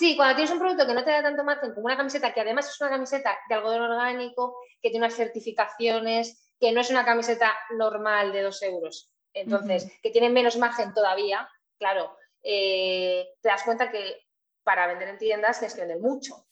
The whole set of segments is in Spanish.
Sí, cuando tienes un producto que no te da tanto margen como una camiseta, que además es una camiseta de algodón orgánico, que tiene unas certificaciones, que no es una camiseta normal de dos euros, entonces, que tiene menos margen todavía, claro, eh, te das cuenta que para vender en tiendas tienes que vender mucho.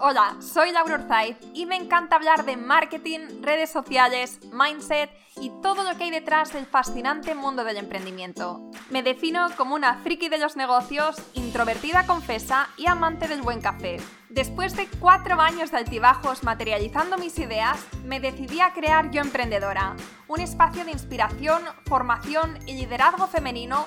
Hola, soy Laura Orzaiz y me encanta hablar de marketing, redes sociales, mindset y todo lo que hay detrás del fascinante mundo del emprendimiento. Me defino como una friki de los negocios, introvertida confesa y amante del buen café. Después de cuatro años de altibajos materializando mis ideas, me decidí a crear Yo Emprendedora, un espacio de inspiración, formación y liderazgo femenino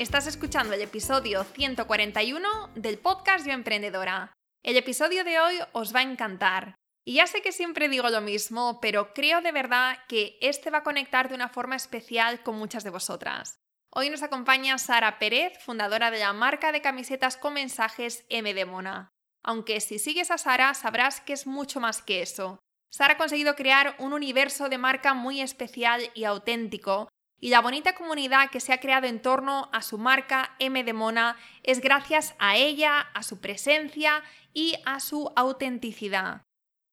Estás escuchando el episodio 141 del podcast Yo Emprendedora. El episodio de hoy os va a encantar. Y ya sé que siempre digo lo mismo, pero creo de verdad que este va a conectar de una forma especial con muchas de vosotras. Hoy nos acompaña Sara Pérez, fundadora de la marca de camisetas con mensajes M de Mona. Aunque si sigues a Sara sabrás que es mucho más que eso. Sara ha conseguido crear un universo de marca muy especial y auténtico, y la bonita comunidad que se ha creado en torno a su marca M de Mona es gracias a ella, a su presencia y a su autenticidad.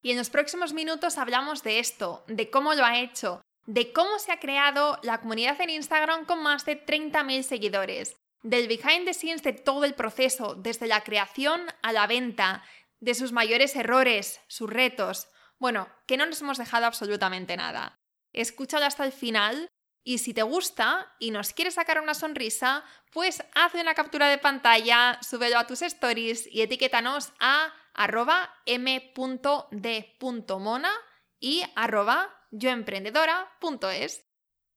Y en los próximos minutos hablamos de esto, de cómo lo ha hecho, de cómo se ha creado la comunidad en Instagram con más de 30.000 seguidores, del behind the scenes de todo el proceso, desde la creación a la venta, de sus mayores errores, sus retos. Bueno, que no nos hemos dejado absolutamente nada. Escúchalo hasta el final y si te gusta y nos quieres sacar una sonrisa, pues haz una captura de pantalla, súbelo a tus stories y etiquétanos a arroba m.d.mona y arroba yoemprendedora.es.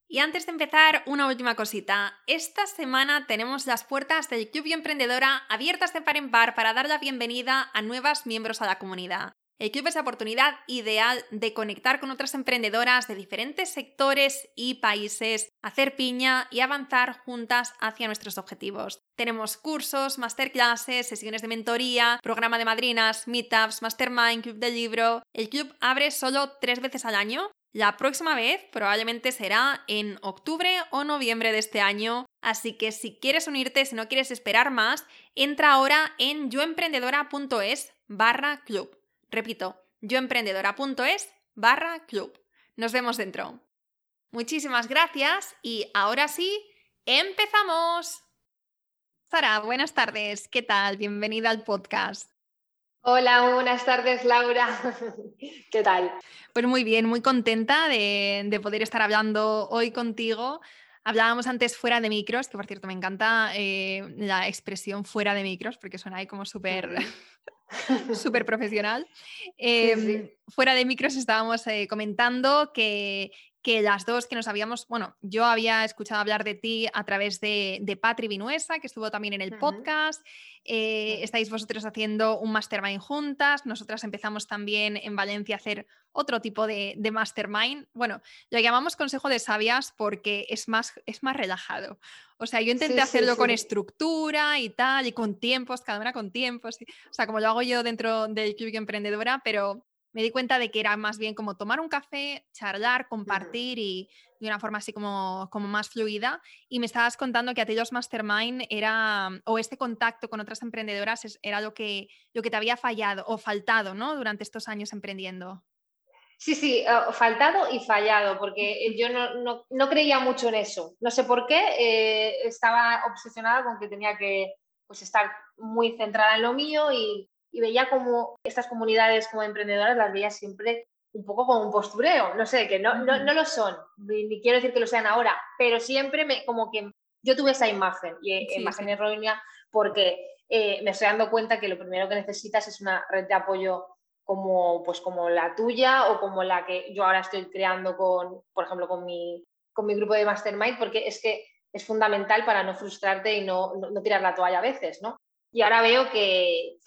Y antes de empezar, una última cosita. Esta semana tenemos las puertas del Club Emprendedora abiertas de par en par para dar la bienvenida a nuevas miembros a la comunidad. El club es la oportunidad ideal de conectar con otras emprendedoras de diferentes sectores y países, hacer piña y avanzar juntas hacia nuestros objetivos. Tenemos cursos, masterclasses, sesiones de mentoría, programa de madrinas, meetups, mastermind, club de libro. El club abre solo tres veces al año. La próxima vez probablemente será en octubre o noviembre de este año, así que si quieres unirte, si no quieres esperar más, entra ahora en yoemprendedora.es barra club. Repito, yoemprendedora.es barra club. Nos vemos dentro. Muchísimas gracias y ahora sí, empezamos. Sara, buenas tardes. ¿Qué tal? Bienvenida al podcast. Hola, buenas tardes, Laura. ¿Qué tal? Pues muy bien, muy contenta de, poder estar hablando hoy contigo. Hablábamos antes fuera de micros, que por cierto me encanta eh, la expresión fuera de micros, porque suena ahí como súper súper profesional. Em, fuera de micros estábamos eh, comentando que, que las dos que nos habíamos, bueno, yo había escuchado hablar de ti a través de, de Patri Vinuesa, que estuvo también en el podcast. Eh, estáis vosotros haciendo un mastermind juntas. Nosotras empezamos también en Valencia a hacer otro tipo de, de mastermind. Bueno, lo llamamos consejo de sabias porque es más, es más relajado. O sea, yo intenté hacerlo con estructura y tal, y con tiempos, cada una con tiempos. O sea, como lo hago yo dentro del Club Emprendedora, pero me di cuenta de que era más bien como tomar un café, charlar, compartir y de una forma así como, como más fluida. Y me estabas contando que a ti los mastermind era, o este contacto con otras emprendedoras era lo que, lo que te había fallado o faltado, ¿no? Durante estos años emprendiendo. Sí, sí, ah, faltado y fallado, porque yo no, no, creía mucho en eso. No sé por qué, eh, estaba obsesionada con que tenía que pues, estar muy centrada en lo mío y y veía como estas comunidades como emprendedoras las veía siempre un poco como un postureo, no sé, que no, no, no lo son, ni, quiero decir que lo sean ahora, pero siempre me, como que yo tuve esa imagen, y eh, imagen errónea, porque eh, me estoy dando cuenta que lo primero que necesitas es una red de apoyo como, pues como la tuya o como la que yo ahora estoy creando con, por ejemplo, con mi, con mi grupo de Mastermind, porque es que es fundamental para no frustrarte y no, no, no tirar la toalla a veces, ¿no? Y ahora veo que,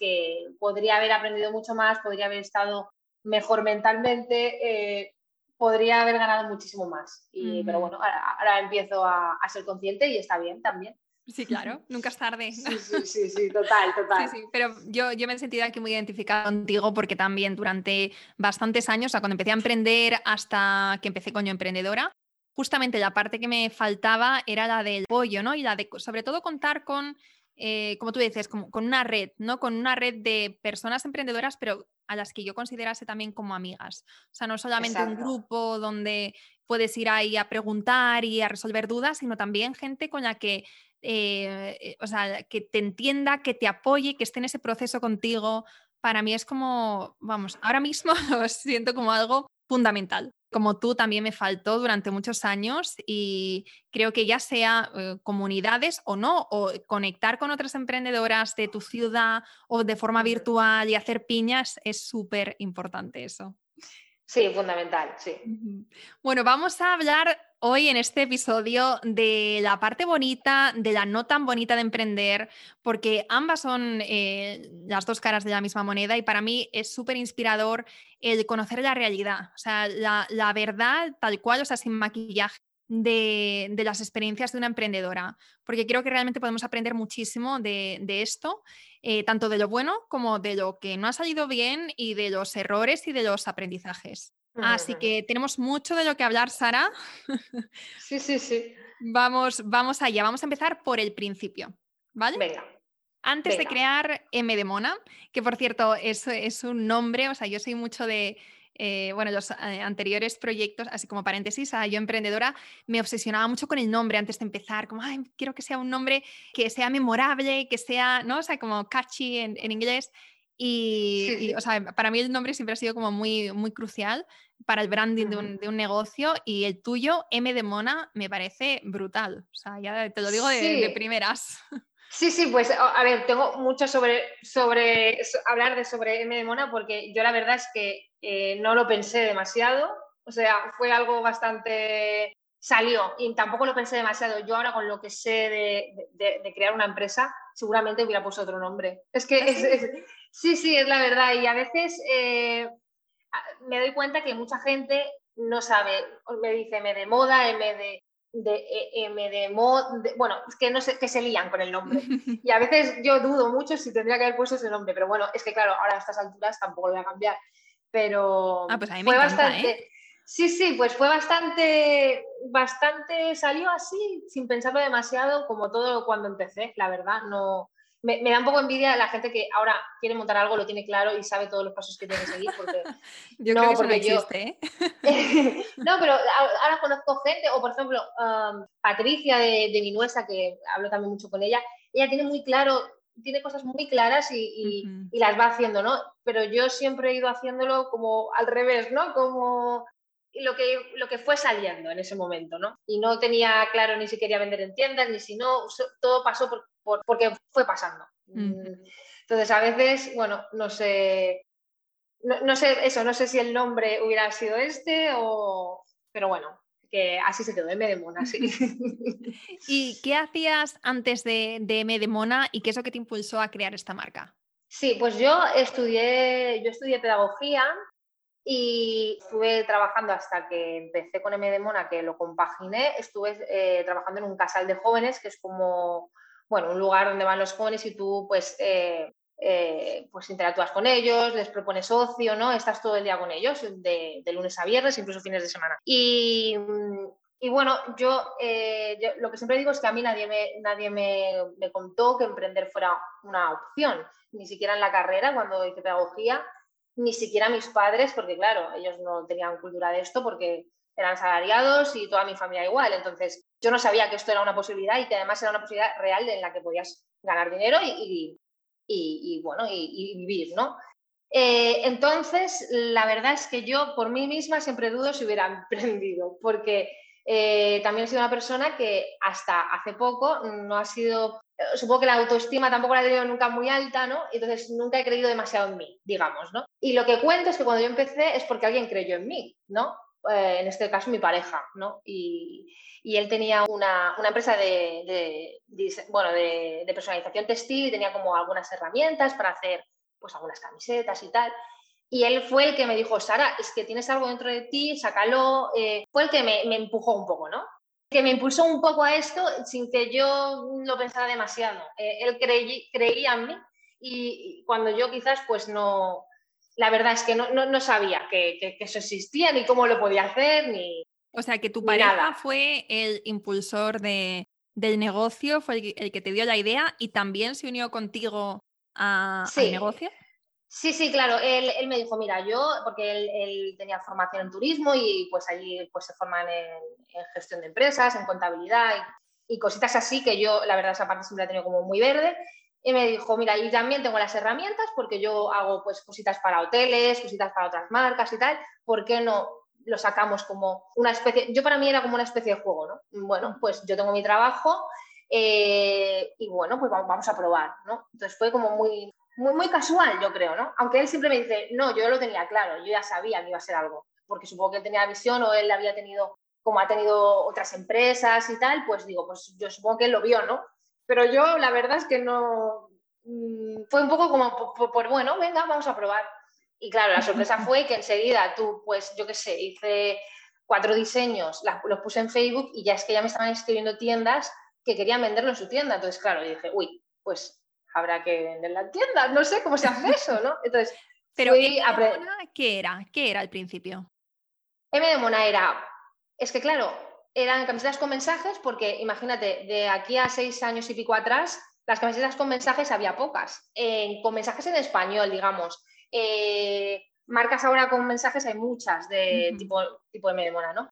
podría haber aprendido mucho más, podría haber estado mejor mentalmente, eh, podría haber ganado muchísimo más. Y, Pero bueno, ahora, empiezo a, ser consciente y está bien también. Sí, claro, nunca es tarde. Sí, sí, sí, total, total. Sí, sí, pero yo, yo me he sentido aquí muy identificada contigo porque también durante bastantes años, o sea, cuando empecé a emprender hasta que empecé con yo emprendedora, justamente la parte que me faltaba era la del apoyo, ¿no? Y la de, sobre todo, contar con, eh, como tú dices, con, con, una red, ¿no? Con una red de personas emprendedoras, pero a las que yo considerase también como amigas. O sea, no solamente un grupo donde puedes ir ahí a preguntar y a resolver dudas, sino también gente con la que eh, eh, o sea, que te entienda, que te apoye, que esté en ese proceso contigo, para mí es como, vamos, ahora mismo lo siento como algo fundamental. Como tú también me faltó durante muchos años y creo que ya sea eh, comunidades o no, o conectar con otras emprendedoras de tu ciudad o de forma virtual y hacer piñas, es súper importante eso. Sí, fundamental, sí. Bueno, vamos a hablar hoy en este episodio de la parte bonita, de la no tan bonita de emprender, porque ambas son eh, las dos caras de la misma moneda y para mí es súper inspirador el conocer la realidad, o sea, la, verdad tal cual, o sea, sin maquillaje. De, las experiencias de una emprendedora, porque creo que realmente podemos aprender muchísimo de, esto, eh, tanto de lo bueno como de lo que no ha salido bien y de los errores y de los aprendizajes. Así que tenemos mucho de lo que hablar, Sara. Sí, sí, sí. Vamos, vamos allá. Vamos a empezar por el principio, ¿vale? Venga. Antes de crear M de Mona, que por cierto es, es un nombre, o sea, yo soy mucho de, eh, bueno, los eh, anteriores proyectos, así como paréntesis, a yo emprendedora, me obsesionaba mucho con el nombre antes de empezar, como, ay, quiero que sea un nombre que sea memorable, que sea, ¿no? O sea, como catchy en, en inglés. Y, o sea, para mí el nombre siempre ha sido como muy, muy crucial para el branding de, un, de, un, negocio y el tuyo, M de Mona, me parece brutal. O sea, ya te lo digo de, primeras. Sí, sí, pues a ver, tengo mucho sobre, sobre hablar de sobre M de Mona porque yo la verdad es que eh, no lo pensé demasiado. O sea, fue algo bastante salió y tampoco lo pensé demasiado. Yo ahora con lo que sé de, de, crear una empresa, seguramente hubiera puesto otro nombre. Es que ¿Ah, es, Sí, sí, es la verdad. Y a veces eh, me doy cuenta que mucha gente no sabe, me dice M de moda, M de, de e, M de moda, bueno, es que no sé, que se lían con el nombre. Y a veces yo dudo mucho si tendría que haber puesto ese nombre, pero bueno, es que claro, ahora a estas alturas tampoco lo voy a cambiar. Pero ah, pues a mí me fue bastante. ¿eh? Sí, sí, pues fue bastante, bastante, salió así, sin pensarlo demasiado, como todo cuando empecé, la verdad, no, me, da un poco envidia la gente que ahora quiere montar algo, lo tiene claro y sabe todos los pasos que tiene que seguir. Porque, yo no, creo que porque no existe, ¿eh? no, pero ahora conozco gente, o por ejemplo, um, Patricia de, de Minuesa, que hablo también mucho con ella, ella tiene muy claro, tiene cosas muy claras y, y, las va haciendo, ¿no? Pero yo siempre he ido haciéndolo como al revés, ¿no? Como lo que, lo que fue saliendo en ese momento, ¿no? Y no tenía claro ni si quería vender en tiendas, ni si no, todo pasó por, porque fue pasando. Entonces, a veces, bueno, no sé, no, sé eso, no sé si el nombre hubiera sido este o, pero bueno, que así se quedó, M de Mona, sí. ¿Y qué hacías antes de, de M de Mona y qué es lo que te impulsó a crear esta marca? Sí, pues yo estudié, yo estudié pedagogía y estuve trabajando hasta que empecé con M de Mona, que lo compaginé, estuve eh, trabajando en un casal de jóvenes, que es como bueno, un lugar donde van los jóvenes y tú pues, eh, eh, pues interactúas con ellos, les propones ocio, ¿no? Estás todo el día con ellos, de, lunes a viernes, incluso fines de semana. Y, bueno, yo, yo, lo que siempre digo es que a mí nadie, me, nadie me, me contó que emprender fuera una opción, ni siquiera en la carrera, cuando hice pedagogía, ni siquiera mis padres, porque claro, ellos no tenían cultura de esto porque eran salariados y toda mi familia igual. Entonces, yo no sabía que esto era una posibilidad y que además era una posibilidad real en la que podías ganar dinero y, bueno, y, vivir, ¿no? Eh, entonces, la verdad es que yo por mí misma siempre dudo si hubiera emprendido, porque eh, también he sido una persona que hasta hace poco no ha sido supongo que la autoestima tampoco la he tenido nunca muy alta, ¿no? Entonces nunca he creído demasiado en mí, digamos, ¿no? Y lo que cuento es que cuando yo empecé es porque alguien creyó en mí, ¿no? Eh, en este caso mi pareja, ¿no? Y, él tenía una, empresa de, bueno, de, personalización textil y tenía como algunas herramientas para hacer pues algunas camisetas y tal. Y él fue el que me dijo, Sara, es que tienes algo dentro de ti, sácalo. Eh, fue el que me, empujó un poco, ¿no? Que me impulsó un poco a esto sin que yo lo pensara demasiado. Eh, él creía en mí y, cuando yo quizás pues no, la verdad es que no, no, sabía que, eso existía, ni cómo lo podía hacer, ni... O sea, que tu pareja fue el impulsor de, del negocio, fue el, que te dio la idea y también se unió contigo a, al negocio. Sí, sí, claro. Él, me dijo, mira, yo, porque él, tenía formación en turismo y pues allí pues se forman en, gestión de empresas, en contabilidad y, cositas así que yo, la verdad, esa parte siempre la he tenido como muy verde. Y me dijo, mira, yo también tengo las herramientas porque yo hago pues cositas para hoteles, cositas para otras marcas y tal. ¿Por qué no lo sacamos como una especie? Yo para mí era como una especie de juego, ¿no? Bueno, pues yo tengo mi trabajo eh, y bueno, pues vamos a probar, ¿no? Entonces fue como muy, muy, muy casual, yo creo, ¿no? Aunque él siempre me dice, no, yo lo tenía claro, yo ya sabía que iba a ser algo, porque supongo que él tenía visión o él había tenido, como ha tenido otras empresas y tal, pues digo, pues yo supongo que él lo vio, ¿no? Pero yo la verdad es que no, mm, fue un poco como, por, bueno, venga, vamos a probar. Y claro, la sorpresa fue que enseguida tú, pues yo qué sé, hice cuatro diseños, los puse en Facebook y ya es que ya me estaban escribiendo tiendas que querían venderlo en su tienda. Entonces, claro, yo dije, uy, pues habrá que vender la tienda, no sé cómo se hace eso, ¿no? Entonces, Pero fui M de Mona, ¿qué era? ¿Qué era al principio? M de Mona era, es que claro, eran camisetas con mensajes porque imagínate, de aquí a seis años y pico atrás, las camisetas con mensajes había pocas, con mensajes en español, digamos. Eh, marcas ahora con mensajes hay muchas de tipo, tipo M de Mona, ¿no?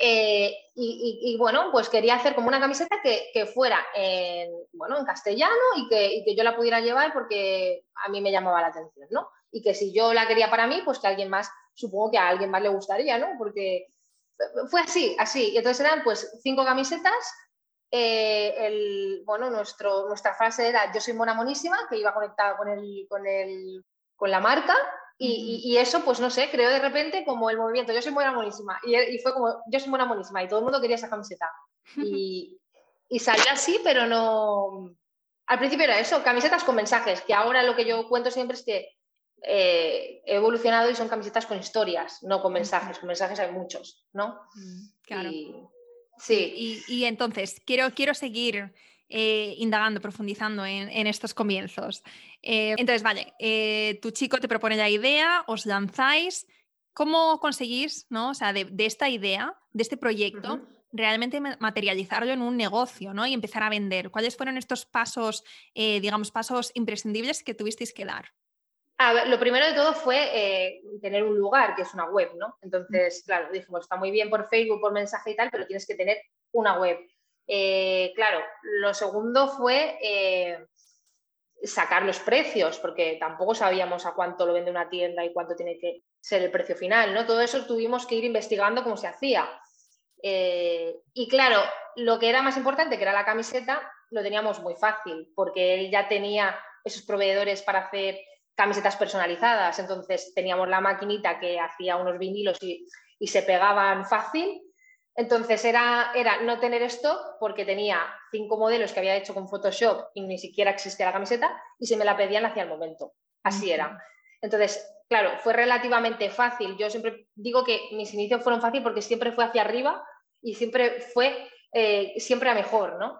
Eh, y, bueno, pues quería hacer como una camiseta que, fuera en, bueno, en castellano y que, yo la pudiera llevar porque a mí me llamaba la atención, ¿no? Y que si yo la quería para mí, pues que alguien más, supongo que a alguien más le gustaría, ¿no? Porque fue así, así. Y entonces eran pues cinco camisetas. Eh, el, bueno, nuestro, nuestra frase era yo soy mona monísima, que iba conectada con, el, con, el, con la marca. Y, eso, pues no sé, creo de repente como el movimiento, yo soy buena monísima. Y, fue como, yo soy buena monísima. Y todo el mundo quería esa camiseta. Y, y salió así, pero no... Al principio era eso, camisetas con mensajes, que ahora lo que yo cuento siempre es que eh, he evolucionado y son camisetas con historias, no con mensajes. Con mensajes hay muchos, ¿no? Mm, claro. sí. Y, entonces, quiero, quiero seguir eh, indagando, profundizando en, estos comienzos. Eh, entonces, vale, tu chico te propone la idea, os lanzáis. ¿Cómo conseguís, ¿no? o sea, de, esta idea, de este proyecto, realmente materializarlo en un negocio ¿no? y empezar a vender? ¿Cuáles fueron estos pasos, digamos, pasos imprescindibles que tuvisteis que dar? Lo primero de todo fue tener un lugar, que es una web, ¿no? Entonces, claro, dijimos, está muy bien por Facebook, por mensaje y tal, pero tienes que tener una web. Eh, claro, lo segundo fue eh, sacar los precios, porque tampoco sabíamos a cuánto lo vende una tienda y cuánto tiene que ser el precio final, ¿no? Todo eso tuvimos que ir investigando cómo se hacía. Eh, y claro, lo que era más importante, que era la camiseta, lo teníamos muy fácil, porque él ya tenía esos proveedores para hacer camisetas personalizadas, entonces teníamos la maquinita que hacía unos vinilos y, y se pegaban fácil entonces era, era no tener stock porque tenía cinco modelos que había hecho con Photoshop y ni siquiera existía la camiseta y se me la pedían hacia el momento. Así era. Entonces, claro, fue relativamente fácil. Yo siempre digo que mis inicios fueron fáciles porque siempre fue hacia arriba y siempre fue eh, siempre a mejor, ¿no?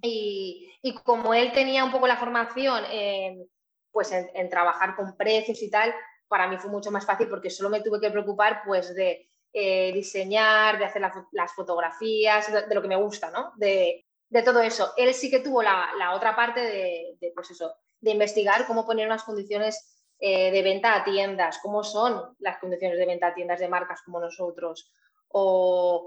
y, como él tenía un poco la formación en, pues en, trabajar con precios y tal, para mí fue mucho más fácil porque solo me tuve que preocupar pues de eh, diseñar, de hacer las fotografías, de, lo que me gusta, ¿no? De, todo eso. Él sí que tuvo la, otra parte de, pues eso, de investigar cómo poner unas condiciones eh, de venta a tiendas, cómo son las condiciones de venta a tiendas de marcas como nosotros, o,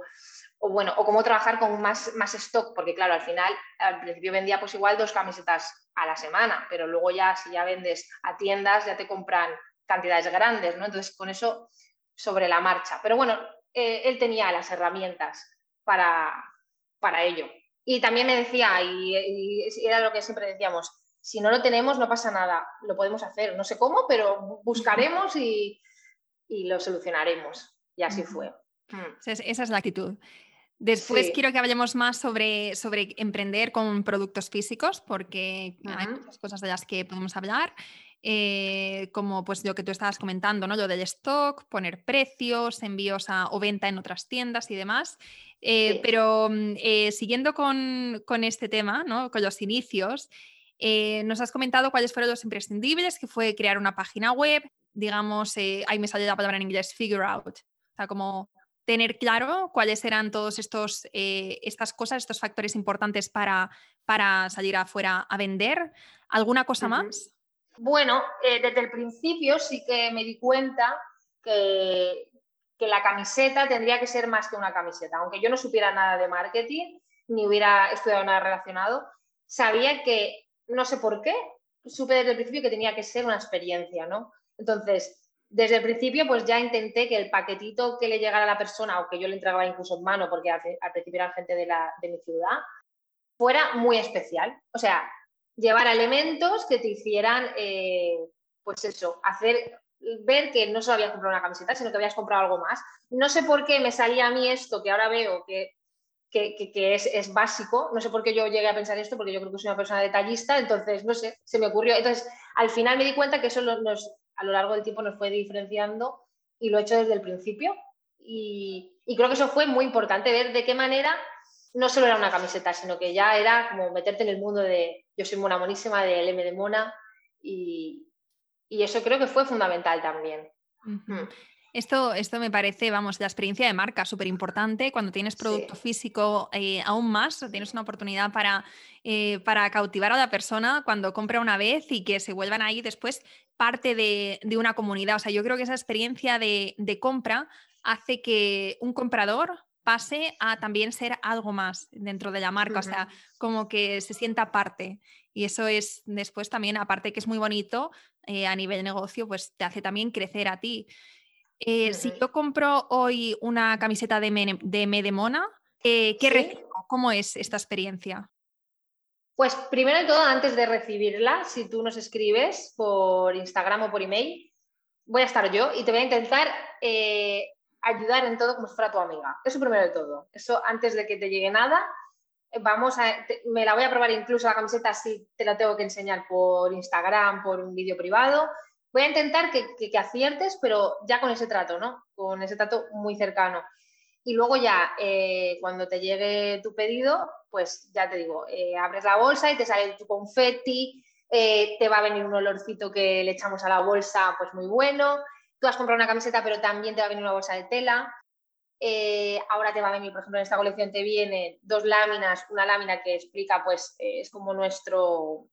bueno, o cómo trabajar con más, más stock, porque claro, al final, al principio vendía pues igual dos camisetas a la semana, pero luego ya si ya vendes a tiendas ya te compran cantidades grandes, ¿no? Entonces con eso sobre la marcha. Pero bueno, eh, él tenía las herramientas para, para ello. Y también me decía, y, era lo que siempre decíamos, si no lo tenemos no pasa nada, lo podemos hacer, no sé cómo, pero buscaremos y, lo solucionaremos. Y así fue. Mm. Esa es, la actitud. Después quiero que hablemos más sobre, sobre emprender con productos físicos, porque hay muchas cosas de las que podemos hablar. Eh, como pues lo que tú estabas comentando, ¿no? Lo del stock, poner precios, envíos o venta en otras tiendas y demás. Eh, pero mm, eh, siguiendo con, con, este tema, ¿no? con los inicios, nos has comentado cuáles fueron los imprescindibles, que fue crear una página web, digamos, ahí me sale la palabra en inglés, figure out, o sea, como tener claro cuáles eran todos estos estas cosas, estos factores importantes para, para salir afuera a vender. ¿Alguna cosa más? Bueno, eh, desde el principio sí que me di cuenta que, la camiseta tendría que ser más que una camiseta. Aunque yo no supiera nada de marketing, ni hubiera estudiado nada relacionado, sabía que, no sé por qué, supe desde el principio que tenía que ser una experiencia, ¿no? Entonces, desde el principio, pues ya intenté que el paquetito que le llegara a la persona, o que yo le entregaba incluso en mano, porque al, principio era gente de, mi ciudad, fuera muy especial. O sea, llevar elementos que te hicieran, eh, pues eso, hacer ver que no solo habías comprado una camiseta, sino que habías comprado algo más. No sé por qué me salía a mí esto que ahora veo que, que, es, básico, no sé por qué yo llegué a pensar esto, porque yo creo que soy una persona detallista, entonces, no sé, se me ocurrió. Entonces, al final me di cuenta que eso nos, a lo largo del tiempo nos fue diferenciando y lo he hecho desde el principio. Y, y creo que eso fue muy importante, ver de qué manera no solo era una camiseta, sino que ya era como meterte en el mundo de yo soy mona monísima, de M de mona, y, eso creo que fue fundamental también. Esto, esto me parece, vamos, la experiencia de marca súper importante. Cuando tienes producto físico, eh, aún más, tienes una oportunidad para, eh, para cautivar a la persona cuando compra una vez y que se vuelvan ahí después parte de, una comunidad. O sea, yo creo que esa experiencia de, de compra hace que un comprador pase a también ser algo más dentro de la marca, o sea, como que se sienta parte. Y eso es después también, aparte que es muy bonito eh, a nivel de negocio, pues te hace también crecer a ti. Eh, si yo compro hoy una camiseta de, me, de Medemona, eh, ¿qué recibo? ¿Cómo es esta experiencia? Pues primero de todo, antes de recibirla, si tú nos escribes por Instagram o por email, voy a estar yo y te voy a intentar ayudar en todo como si fuera tu amiga. Eso primero de todo. Eso antes de que te llegue nada. Eh, vamos a, me la voy a probar incluso la camiseta si te la tengo que enseñar por Instagram, por un vídeo privado. Voy a intentar que, aciertes, pero ya con ese trato, ¿no? Con ese trato muy cercano. Y luego ya, eh, cuando te llegue tu pedido, pues ya te digo, eh, abres la bolsa y te sale tu confeti, te va a venir un olorcito que le echamos a la bolsa, pues muy bueno, tú has comprado una camiseta, pero también te va a venir una bolsa de tela. Eh, ahora te va a venir, por ejemplo, en esta colección te vienen dos láminas, una lámina que explica, pues, eh, es como nuestro,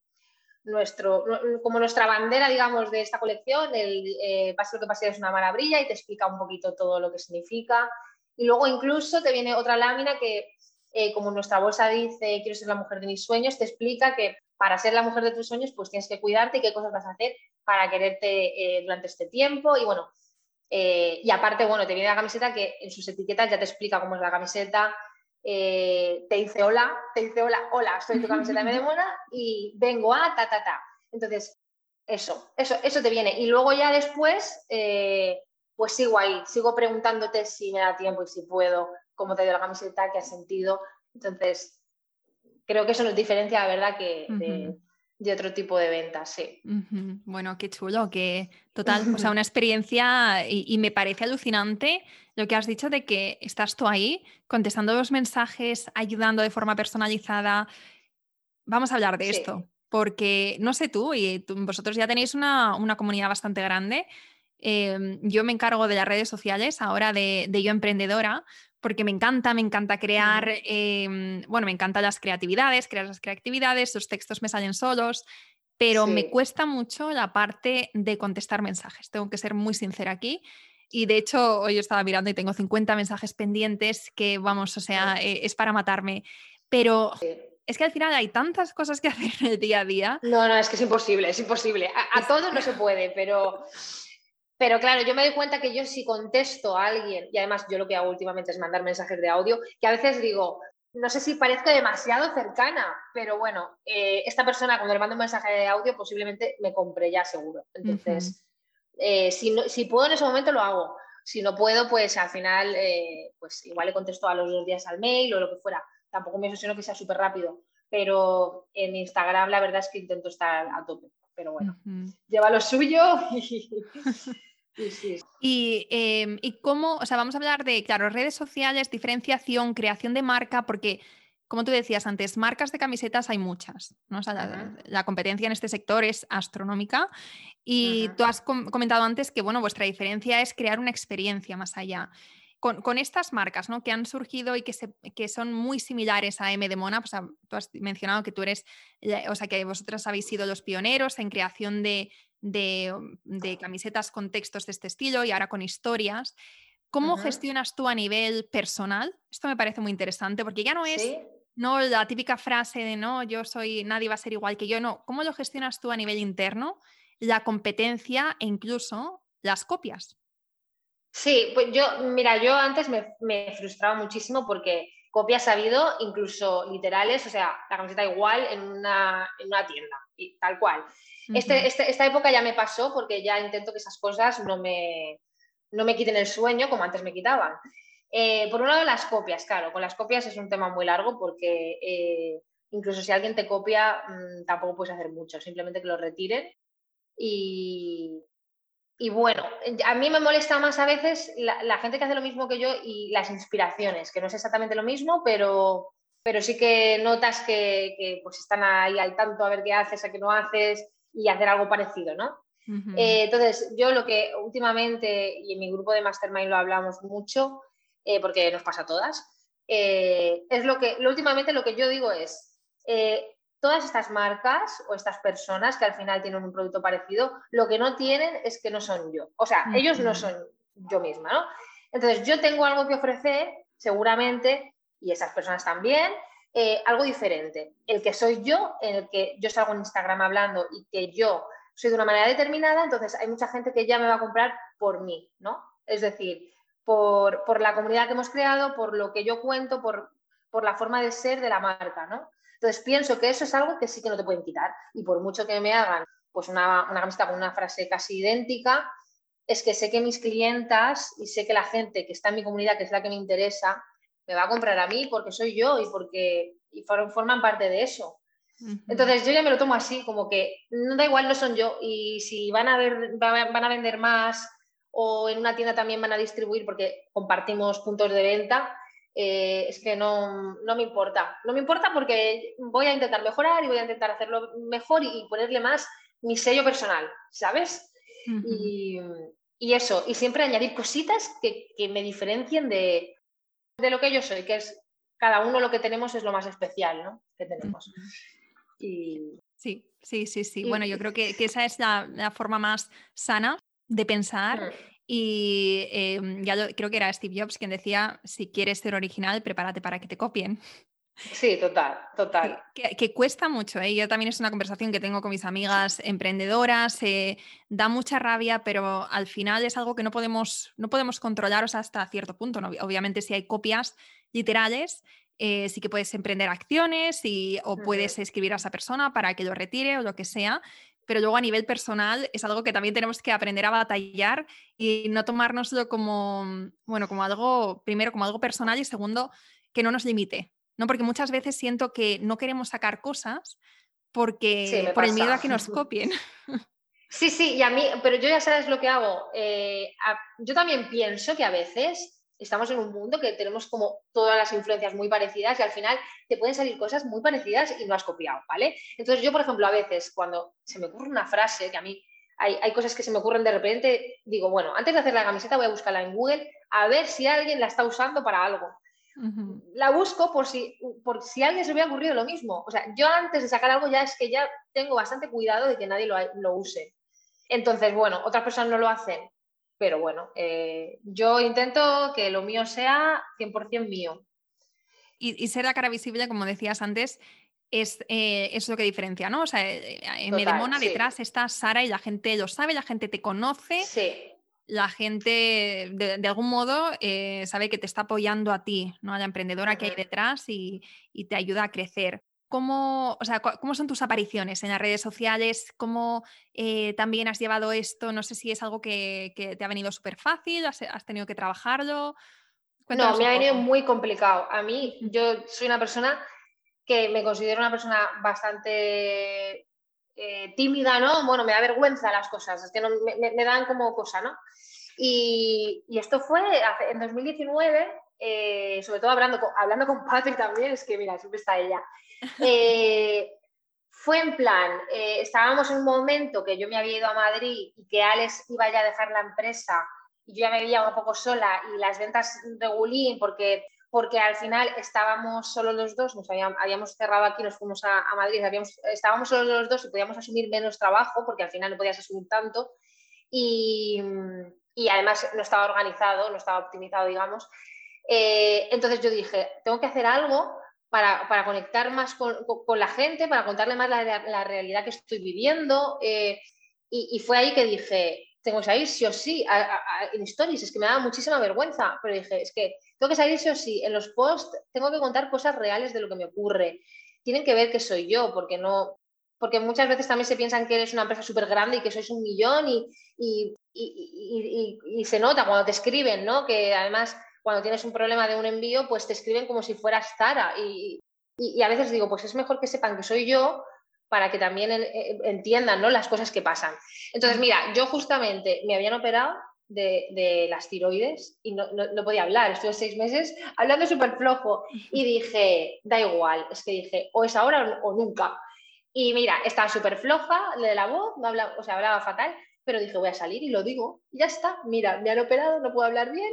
nuestro, como nuestra bandera, digamos, de esta colección, el eh, pase lo que pase es una maravilla y te explica un poquito todo lo que significa. Y luego incluso te viene otra lámina que, como nuestra bolsa dice, quiero ser la mujer de mis sueños, te explica que para ser la mujer de tus sueños, pues tienes que cuidarte y qué cosas vas a hacer para quererte eh, durante este tiempo. Y bueno, eh, y aparte, bueno, te viene la camiseta que en sus etiquetas ya te explica cómo es la camiseta. Eh, te dice hola, te dice hola, hola, soy tu camiseta de mona y vengo a ta, ta, ta. Entonces, eso, eso, eso te viene. Y luego ya después, pues sigo ahí, sigo preguntándote si me da tiempo y si puedo, cómo te dio la camiseta, qué has sentido. Entonces, creo que eso nos diferencia, la verdad, que de otro tipo de ventas, sí. Bueno, qué chulo, que total, o sea, una experiencia y, me parece alucinante lo que has dicho de que estás tú ahí contestando los mensajes, ayudando de forma personalizada. Vamos a hablar de esto, porque no sé tú, y vosotros ya tenéis una, comunidad bastante grande. Em, yo me encargo de las redes sociales ahora de, de Yo Emprendedora, porque me encanta, me encanta crear, em, bueno, me encantan las creatividades, crear las creatividades, los textos me salen solos, pero me cuesta mucho la parte de contestar mensajes, tengo que ser muy sincera aquí. Y de hecho, hoy estaba mirando y tengo 50 mensajes pendientes que, vamos, o sea, eh, es para matarme. Pero es que al final hay tantas cosas que hacer en el día a día. No, no, es que es imposible, es imposible. A, a todos no se puede, pero pero claro, yo me doy cuenta que yo si contesto a alguien, y además yo lo que hago últimamente es mandar mensajes de audio, que a veces digo, no sé si parezco demasiado cercana, pero bueno, eh, esta persona cuando le mando un mensaje de audio posiblemente me compre ya seguro. Entonces, eh, si, si, puedo en ese momento lo hago. Si no puedo, pues al final, eh, pues igual le contesto a los dos días al mail o lo que fuera. Tampoco me obsesiono que sea súper rápido, pero en Instagram la verdad es que intento estar a tope. Pero bueno, lleva lo suyo y... Y, em, y, cómo, o sea, vamos a hablar de, claro, redes sociales, diferenciación, creación de marca, porque como tú decías antes, marcas de camisetas hay muchas, ¿no? la, competencia en este sector es astronómica y tú has comentado antes que, bueno, vuestra diferencia es crear una experiencia más allá. Con, estas marcas ¿no? que han surgido y que, se, que, son muy similares a M de Mona, pues, tú has mencionado que tú eres, o sea, que vosotros habéis sido los pioneros en creación de, de, camisetas con textos de este estilo y ahora con historias. ¿Cómo gestionas tú a nivel personal? Esto me parece muy interesante porque ya no es no la típica frase de no, yo soy, nadie va a ser igual que yo, no. ¿Cómo lo gestionas tú a nivel interno? La competencia e incluso las copias. Sí, pues yo, mira, yo antes me, me frustraba muchísimo porque copias ha habido, incluso literales, o sea, la camiseta igual en una, en una tienda, y tal cual. Este, este, esta época ya me pasó porque ya intento que esas cosas no me, no me quiten el sueño como antes me quitaban. Eh, por un lado, las copias, claro, con las copias es un tema muy largo porque eh, incluso si alguien te copia, mm, tampoco puedes hacer mucho, simplemente que lo retiren. Y, y bueno, a mí me molesta más a veces la, gente que hace lo mismo que yo y las inspiraciones, que no es exactamente lo mismo, pero, pero sí que notas que, pues están ahí al tanto a ver qué haces, a qué no haces y hacer algo parecido, ¿no? Eh, entonces, yo lo que últimamente, y en mi grupo de Mastermind lo hablamos mucho, eh, porque nos pasa a todas, eh, es lo que, últimamente lo que yo digo es, todas estas marcas o estas personas que al final tienen un producto parecido, lo que no tienen es que no son yo. O sea, ellos no son yo misma, ¿no? Entonces, yo tengo algo que ofrecer, seguramente, y esas personas también, algo diferente. El que soy yo, en el que yo salgo en Instagram hablando y que yo soy de una manera determinada, entonces hay mucha gente que ya me va a comprar por mí, ¿no? Es decir, por, la comunidad que hemos creado, por lo que yo cuento, por, la forma de ser de la marca, ¿no? Entonces pienso que eso es algo que sí que no te pueden quitar. Y por mucho que me hagan pues una, una camiseta con una frase casi idéntica, es que sé que mis clientas y sé que la gente que está en mi comunidad, que es la que me interesa, me va a comprar a mí porque soy yo y porque y forman parte de eso. Entonces yo ya me lo tomo así, como que no da igual, no son yo. Y si van a, ver, van a vender más o en una tienda también van a distribuir porque compartimos puntos de venta, eh, es que no, me importa. No me importa porque voy a intentar mejorar y voy a intentar hacerlo mejor y, ponerle más mi sello personal, ¿sabes? y, eso, y siempre añadir cositas que, me diferencien de, de, lo que yo soy, que es cada uno lo que tenemos es lo más especial, ¿no? Que tenemos. Sí, sí, sí, sí. bueno, yo creo que, esa es la, la, forma más sana de pensar. Y em, ya creo que era Steve Jobs quien decía, si quieres ser original, prepárate para que te copien. Sí, total, total. Que, cuesta mucho, ¿eh? yo también es una conversación que tengo con mis amigas emprendedoras, eh, da mucha rabia, pero al final es algo que no podemos, no podemos controlar hasta cierto punto. Obviamente si hay copias literales, eh, sí que puedes emprender acciones y, o puedes escribir a esa persona para que lo retire o lo que sea, pero luego a nivel personal es algo que también tenemos que aprender a batallar y no tomárnoslo como, mm, bueno, como algo, primero como algo personal y segundo, que no nos limite, ¿no? Porque muchas veces siento que no queremos sacar cosas porque por el miedo a que nos copien. Sí, sí, y a mí, pero yo ya sabes lo que hago. Eh, yo también pienso que a veces estamos en un mundo que tenemos como todas las influencias muy parecidas y al final te pueden salir cosas muy parecidas y no has copiado, ¿vale? Entonces yo, por ejemplo, a veces cuando se me ocurre una frase, que a mí hay, cosas que se me ocurren de repente, digo, bueno, antes de hacer la camiseta voy a buscarla en Google a ver si alguien la está usando para algo. La busco por si, por si a alguien se me ha ocurrido lo mismo. O sea, yo antes de sacar algo ya es que ya tengo bastante cuidado de que nadie lo, lo use. Entonces, bueno, otras personas no lo hacen pero bueno, eh, yo intento que lo mío sea 100% mío. Y, ser la cara visible, como decías antes, es, eh, lo que diferencia, ¿no? O sea, eh, en Medemona detrás está Sara y la gente lo sabe, la gente te conoce. La gente, de, algún modo, sabe que te está apoyando a ti, ¿no? A la emprendedora que hay detrás y, y te ayuda a crecer. ¿Cómo, o sea, ¿cómo son tus apariciones en las redes sociales? ¿Cómo eh, también has llevado esto? No sé si es algo que, te ha venido súper fácil, has, tenido que trabajarlo. no, me ha venido muy complicado. A mí, yo soy una persona que me considero una persona bastante eh, tímida, ¿no? Bueno, me da vergüenza las cosas, es que no, me, dan como cosa, ¿no? Y, esto fue en 2019, eh, sobre todo hablando con, hablando con Patrick también, es que mira, siempre está ella. Eh, fue en plan, estábamos en un momento que yo me había ido a Madrid y que Alex iba ya a dejar la empresa y yo ya me veía un poco sola y las ventas regulín porque porque al final estábamos solo los dos, nos habíamos, cerrado aquí, nos fuimos a, Madrid, estábamos solo los dos y podíamos asumir menos trabajo, porque al final no podías asumir tanto, y, además no estaba organizado, no estaba optimizado, digamos. Eh, entonces yo dije, tengo que hacer algo para, conectar más con, la gente, para contarle más la, realidad que estoy viviendo, eh, y, fue ahí que dije, tengo que salir sí o sí en stories, es que me daba muchísima vergüenza, pero dije, es que tengo que salir sí o sí. En los posts tengo que contar cosas reales de lo que me ocurre. Tienen que ver que soy yo, porque no. Porque muchas veces también se piensan que eres una empresa súper grande y que sois un millón y, y, se nota cuando te escriben, ¿no? Que además cuando tienes un problema de un envío, pues te escriben como si fueras Tara. Y, a veces digo, pues es mejor que sepan que soy yo para que también entiendan ¿no? las cosas que pasan. Entonces, mira, yo justamente me habían operado de, las tiroides y no, podía hablar. Estuve seis meses hablando súper flojo y dije, da igual, es que dije, o es ahora o, nunca. Y mira, estaba súper floja de la voz, no hablaba, o sea, hablaba fatal, pero dije, voy a salir y lo digo, ya está, mira, me han operado, no puedo hablar bien,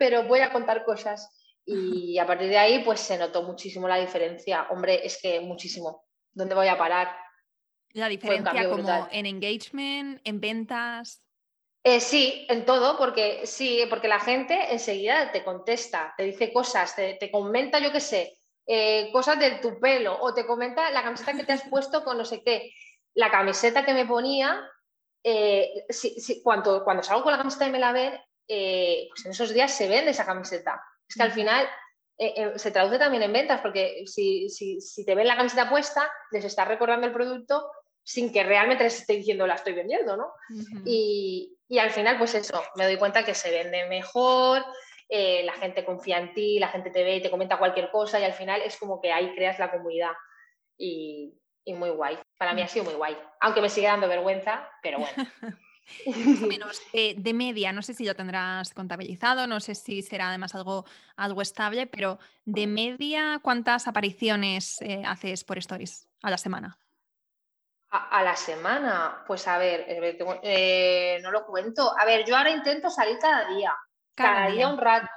pero voy a contar cosas. Y a partir de ahí, pues se notó muchísimo la diferencia. Hombre, es que muchísimo. ¿Dónde voy a parar? La diferencia como en engagement, en ventas. Eh, sí, en todo, porque sí, porque la gente enseguida te contesta, te dice cosas, te, comenta, yo qué sé, eh, cosas de tu pelo, o te comenta la camiseta que te has puesto con no sé qué. La camiseta que me ponía, eh, cuando, cuando salgo con la camiseta y me ven, pues en esos días se vende esa camiseta. Es que al final se traduce también en ventas, porque si, si, te ven la camiseta puesta, les está recordando el producto sin que realmente les esté diciendo la estoy vendiendo, ¿no? y, y al final, pues eso, me doy cuenta que se vende mejor, eh, la gente confía en ti, la gente te ve y te comenta cualquier cosa y al final es como que ahí creas la comunidad y, muy guay. Para mí ha sido muy guay, aunque me sigue dando vergüenza, pero bueno. Más o menos eh, de media, no sé si lo tendrás contabilizado, no sé si será además algo, algo estable, pero de media, ¿cuántas apariciones eh, haces por stories a la semana? A, la semana, pues a ver, eh, no lo cuento. A ver, yo ahora intento salir cada día, cada, día. un rato.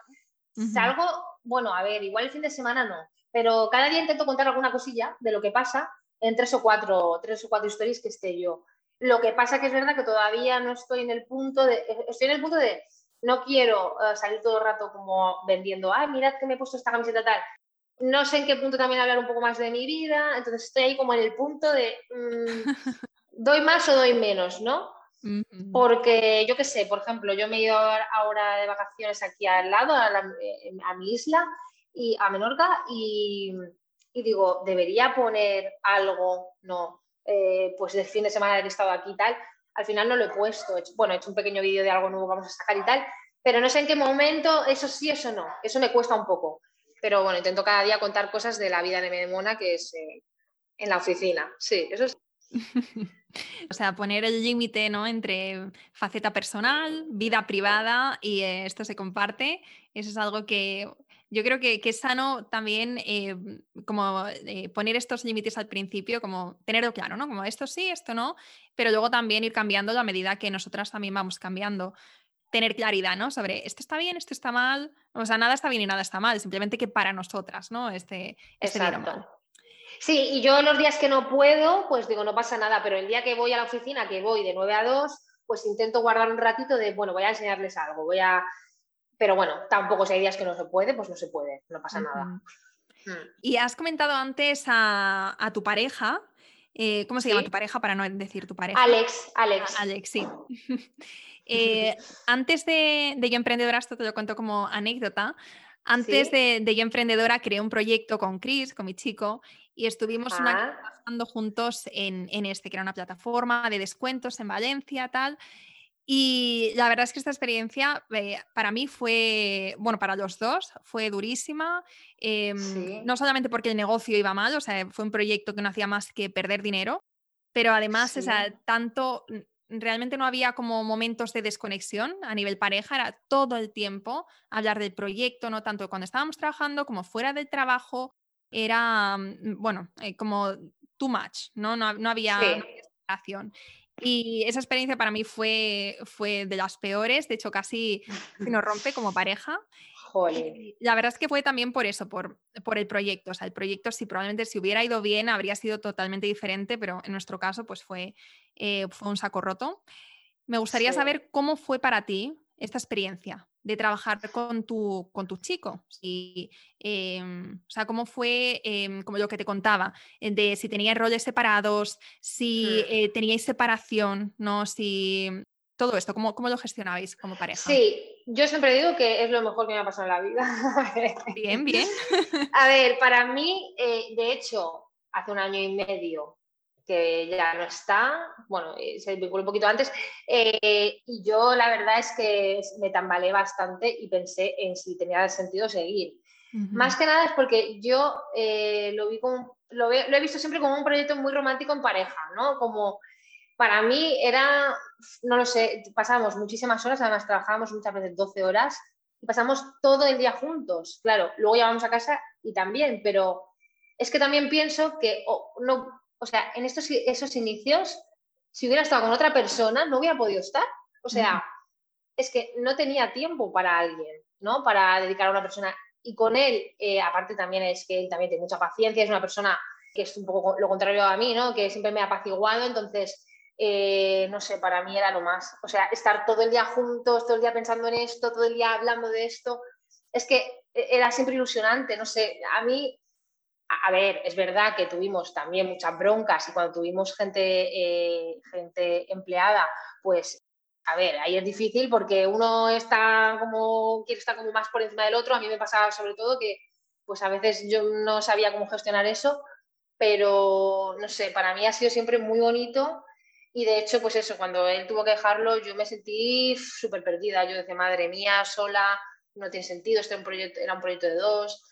Salgo, bueno, a ver, igual el fin de semana no, pero cada día intento contar alguna cosilla de lo que pasa en tres o cuatro, tres o cuatro historias que esté yo. Lo que pasa que es verdad que todavía no estoy en el punto de, estoy en el punto de no quiero eh, salir todo el rato como vendiendo, ay, mirad que me he puesto esta camiseta tal no sé en qué punto también hablar un poco más de mi vida, entonces estoy ahí como en el punto de, mm, ¿doy más o doy menos, no? Porque yo qué sé, por ejemplo, yo me he ido ahora de vacaciones aquí al lado, a, eh, mi isla, y a Menorca, y, digo, debería poner algo, no, eh, pues del fin de semana del estado aquí y tal. Al final no lo he puesto, bueno, he hecho un pequeño vídeo de algo nuevo que vamos a sacar y tal, pero no sé en qué momento, eso sí, eso no, eso me cuesta un poco. Pero bueno, intento cada día contar cosas de la vida de Medemona, que es eh, en la oficina. Sí, eso es. o sea, poner el límite ¿no? entre faceta personal, vida privada y eh, esto se comparte. Eso es algo que yo creo que, es sano también eh, como poner estos límites al principio, como tenerlo claro, ¿no? Como esto sí, esto no, pero luego también ir cambiando a medida que nosotras también vamos cambiando tener claridad, ¿no? Sobre esto está bien, esto está mal. O sea, nada está bien y nada está mal, simplemente que para nosotras, ¿no? Este, este. Sí, y yo los días que no puedo, pues digo, no pasa nada, pero el día que voy a la oficina, que voy de 9 a 2, pues intento guardar un ratito de, bueno, voy a enseñarles algo, voy a... Pero bueno, tampoco si hay días que no se puede, pues no se puede, no pasa nada. Mm. Y has comentado antes a, tu pareja, eh, ¿cómo se llama tu pareja para no decir tu pareja? Alex, Alex. Alex, sí. Eh, antes de, de Yo Emprendedora, esto te lo cuento como anécdota, Antes de, de, Yo Emprendedora creé un proyecto con Chris, con mi chico, y estuvimos una ah. trabajando juntos en, en, este, que era una plataforma de descuentos en Valencia, tal. Y la verdad es que esta experiencia eh, para mí fue, bueno, para los dos fue durísima, em, no solamente porque el negocio iba mal, o sea, fue un proyecto que no hacía más que perder dinero, pero además, o sea, tanto, realmente no había como momentos de desconexión a nivel pareja, era todo el tiempo hablar del proyecto, no tanto cuando estábamos trabajando como fuera del trabajo, era, mm, bueno, eh, como too much, ¿no? No, no había, sí. Y esa experiencia para mí fue, fue de las peores, de hecho casi nos rompe como pareja. La verdad es que fue también por eso, por, por el proyecto. O sea, el proyecto si probablemente si hubiera ido bien habría sido totalmente diferente, pero en nuestro caso pues fue, eh, fue un saco roto. Me gustaría saber cómo fue para ti esta experiencia de trabajar con tu, con tu chico. Si, em, o sea, cómo fue, em, como lo que te contaba, eh, de si teníais roles separados, si hmm. eh, teníais separación, ¿no? Si todo esto, ¿cómo, ¿cómo, lo gestionabais como pareja? Sí, yo siempre digo que es lo mejor que me ha pasado en la vida. bien, bien. A ver, para mí, eh, de hecho, hace un año y medio que ya no está, bueno, eh, se vinculó un poquito antes, eh, y yo la verdad es que me tambaleé bastante y pensé en si tenía sentido seguir. Más que nada es porque yo eh, lo, vi como, lo, he visto siempre como un proyecto muy romántico en pareja, ¿no? Como para mí era, no lo sé, pasábamos muchísimas horas, además trabajábamos muchas veces 12 horas y pasamos todo el día juntos. Claro, luego ya a casa y también, pero es que también pienso que no, o sea, en estos, esos inicios, si hubiera estado con otra persona, no hubiera podido estar. O sea, es que no tenía tiempo para alguien, ¿no? Para dedicar a una persona. Y con él, eh, aparte también es que él también tiene mucha paciencia, es una persona que es un poco lo contrario a mí, ¿no? Que siempre me ha apaciguado, entonces, eh, no sé, para mí era lo más. O sea, estar todo el día juntos, todo el día pensando en esto, todo el día hablando de esto, es que eh, era siempre ilusionante, no sé, a mí a ver, es verdad que tuvimos también muchas broncas y cuando tuvimos gente, eh, gente empleada, pues, a ver, ahí es difícil porque uno está como, quiere estar como más por encima del otro. A mí me pasaba sobre todo que, pues a veces yo no sabía cómo gestionar eso, pero no sé, para mí ha sido siempre muy bonito y de hecho, pues eso, cuando él tuvo que dejarlo, yo me sentí súper perdida. Yo decía, madre mía, sola, no tiene sentido, este era un proyecto, era un proyecto de dos.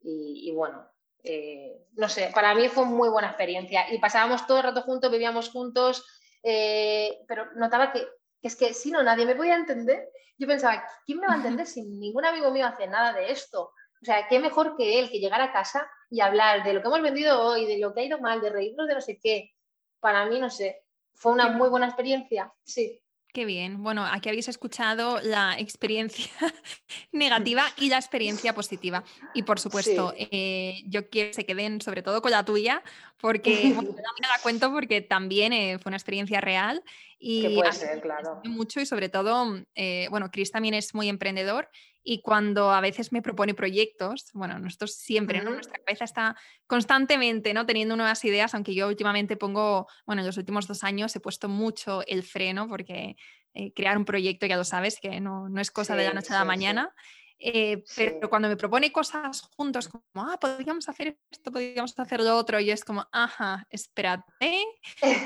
y bueno, eh, no sé, para mí fue muy buena experiencia y pasábamos todo el rato juntos, vivíamos juntos, eh, pero notaba que, es que si no, nadie me podía entender. Yo pensaba, ¿quién me va a entender si ningún amigo mío hace nada de esto? O sea, qué mejor que él, que llegar a casa y hablar de lo que hemos vendido hoy, de lo que ha ido mal, de reírnos de no sé qué. Para mí, no sé, fue una muy buena experiencia, sí. Qué bien. Bueno, aquí habéis escuchado la experiencia negativa y la experiencia positiva. Y por supuesto, eh, yo quiero que se queden sobre todo con la tuya, porque bueno, me la cuento porque también eh, fue una experiencia real. Y que puede ser, claro. Mucho y sobre todo, eh, bueno, Chris también es muy emprendedor y cuando a veces me propone proyectos, bueno, nosotros siempre, ¿no? Nuestra cabeza está constantemente, ¿no? Teniendo nuevas ideas, aunque yo últimamente pongo, bueno, en los últimos dos años he puesto mucho el freno porque eh, crear un proyecto, ya lo sabes, que no, no es cosa de la noche a la mañana. Eh, pero cuando me propone cosas juntos, como, ah, podríamos hacer esto, podríamos hacer lo otro, y es como, ajá, espérate,